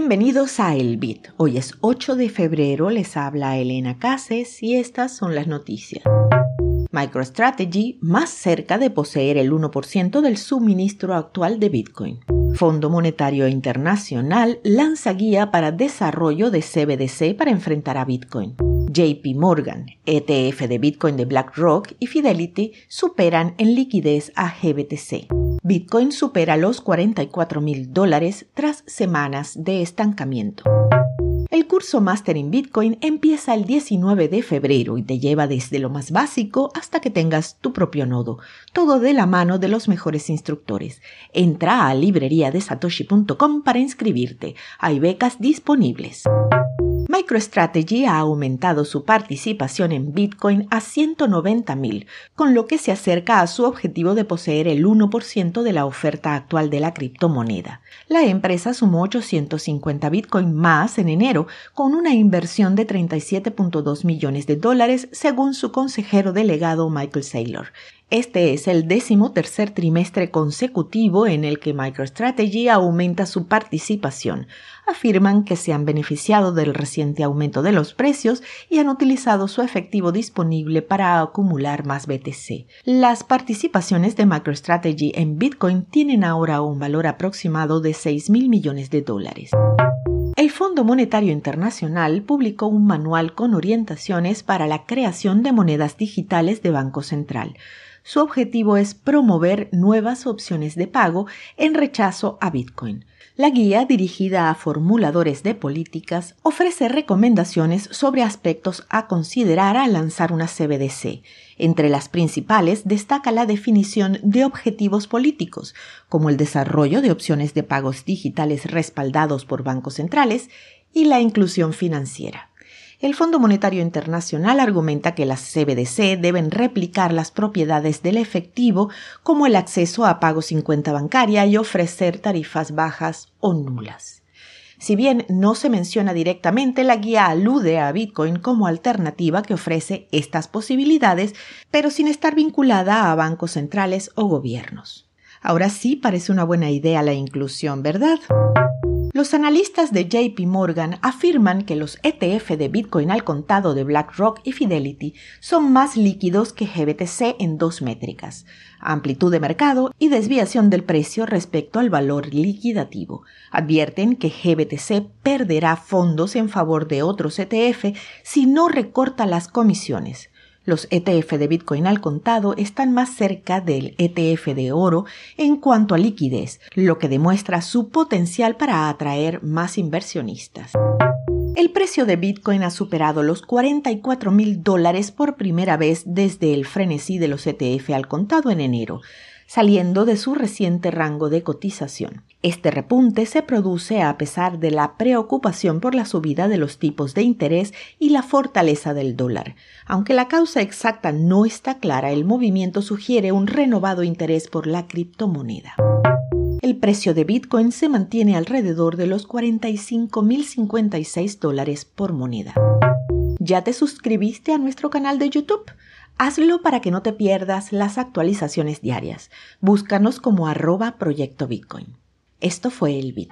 Bienvenidos a El Bit. Hoy es 8 de febrero, les habla Elena Cases y estas son las noticias. MicroStrategy más cerca de poseer el 1% del suministro actual de Bitcoin. Fondo Monetario Internacional lanza guía para desarrollo de CBDC para enfrentar a Bitcoin. JP Morgan, ETF de Bitcoin de BlackRock y Fidelity superan en liquidez a GBTC. Bitcoin supera los 44 mil dólares tras semanas de estancamiento. El curso Master in Bitcoin empieza el 19 de febrero y te lleva desde lo más básico hasta que tengas tu propio nodo, todo de la mano de los mejores instructores. Entra a libreriadesatoshi.com para inscribirte. Hay becas disponibles. MicroStrategy ha aumentado su participación en Bitcoin a 190 mil, con lo que se acerca a su objetivo de poseer el 1% de la oferta actual de la criptomoneda. La empresa sumó 850 Bitcoin más en enero, con una inversión de 37.2 millones de dólares, según su consejero delegado Michael Saylor. Este es el décimo tercer trimestre consecutivo en el que MicroStrategy aumenta su participación. Afirman que se han beneficiado del reciente aumento de los precios y han utilizado su efectivo disponible para acumular más BTC. Las participaciones de MicroStrategy en Bitcoin tienen ahora un valor aproximado de 6 mil millones de dólares. El Fondo Monetario Internacional publicó un manual con orientaciones para la creación de monedas digitales de Banco Central. Su objetivo es promover nuevas opciones de pago en rechazo a Bitcoin. La guía, dirigida a formuladores de políticas, ofrece recomendaciones sobre aspectos a considerar al lanzar una CBDC. Entre las principales destaca la definición de objetivos políticos, como el desarrollo de opciones de pagos digitales respaldados por bancos centrales y la inclusión financiera. El Fondo Monetario Internacional argumenta que las CBDC deben replicar las propiedades del efectivo como el acceso a pago sin cuenta bancaria y ofrecer tarifas bajas o nulas. Si bien no se menciona directamente, la guía alude a Bitcoin como alternativa que ofrece estas posibilidades, pero sin estar vinculada a bancos centrales o gobiernos. Ahora sí parece una buena idea la inclusión, ¿verdad? Los analistas de JP Morgan afirman que los ETF de Bitcoin al contado de BlackRock y Fidelity son más líquidos que GBTC en dos métricas, amplitud de mercado y desviación del precio respecto al valor liquidativo. Advierten que GBTC perderá fondos en favor de otros ETF si no recorta las comisiones. Los ETF de Bitcoin al contado están más cerca del ETF de oro en cuanto a liquidez, lo que demuestra su potencial para atraer más inversionistas. El precio de Bitcoin ha superado los 44 mil dólares por primera vez desde el frenesí de los ETF al contado en enero, saliendo de su reciente rango de cotización. Este repunte se produce a pesar de la preocupación por la subida de los tipos de interés y la fortaleza del dólar. Aunque la causa exacta no está clara, el movimiento sugiere un renovado interés por la criptomoneda. El precio de Bitcoin se mantiene alrededor de los 45.056 dólares por moneda. ¿Ya te suscribiste a nuestro canal de YouTube? Hazlo para que no te pierdas las actualizaciones diarias. Búscanos como arroba proyecto Bitcoin. Esto fue el Bit.